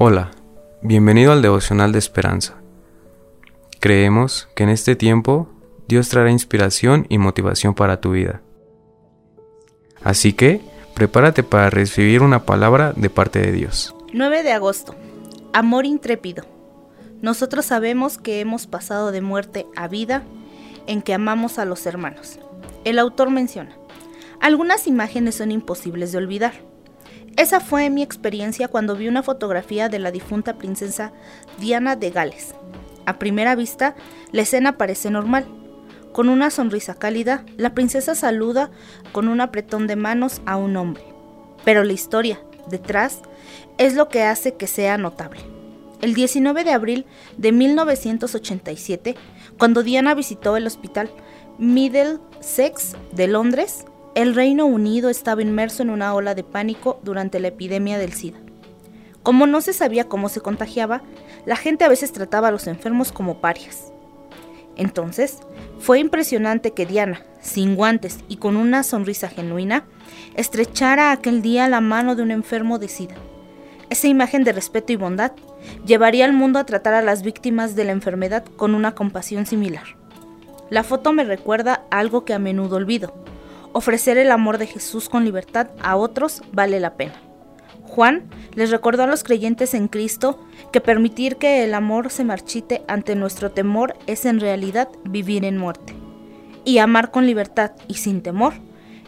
Hola, bienvenido al devocional de esperanza. Creemos que en este tiempo Dios traerá inspiración y motivación para tu vida. Así que, prepárate para recibir una palabra de parte de Dios. 9 de agosto. Amor intrépido. Nosotros sabemos que hemos pasado de muerte a vida en que amamos a los hermanos. El autor menciona, algunas imágenes son imposibles de olvidar. Esa fue mi experiencia cuando vi una fotografía de la difunta princesa Diana de Gales. A primera vista, la escena parece normal. Con una sonrisa cálida, la princesa saluda con un apretón de manos a un hombre. Pero la historia, detrás, es lo que hace que sea notable. El 19 de abril de 1987, cuando Diana visitó el hospital Middlesex de Londres, el Reino Unido estaba inmerso en una ola de pánico durante la epidemia del SIDA. Como no se sabía cómo se contagiaba, la gente a veces trataba a los enfermos como parias. Entonces, fue impresionante que Diana, sin guantes y con una sonrisa genuina, estrechara aquel día la mano de un enfermo de SIDA. Esa imagen de respeto y bondad llevaría al mundo a tratar a las víctimas de la enfermedad con una compasión similar. La foto me recuerda algo que a menudo olvido. Ofrecer el amor de Jesús con libertad a otros vale la pena. Juan les recordó a los creyentes en Cristo que permitir que el amor se marchite ante nuestro temor es en realidad vivir en muerte. Y amar con libertad y sin temor,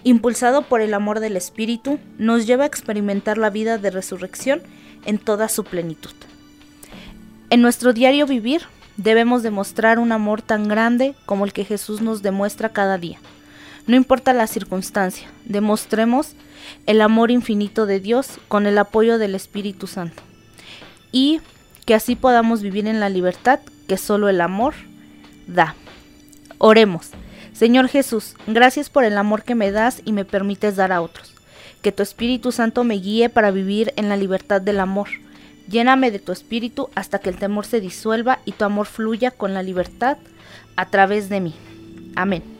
impulsado por el amor del Espíritu, nos lleva a experimentar la vida de resurrección en toda su plenitud. En nuestro diario vivir debemos demostrar un amor tan grande como el que Jesús nos demuestra cada día. No importa la circunstancia, demostremos el amor infinito de Dios con el apoyo del Espíritu Santo. Y que así podamos vivir en la libertad que solo el amor da. Oremos. Señor Jesús, gracias por el amor que me das y me permites dar a otros. Que tu Espíritu Santo me guíe para vivir en la libertad del amor. Lléname de tu espíritu hasta que el temor se disuelva y tu amor fluya con la libertad a través de mí. Amén.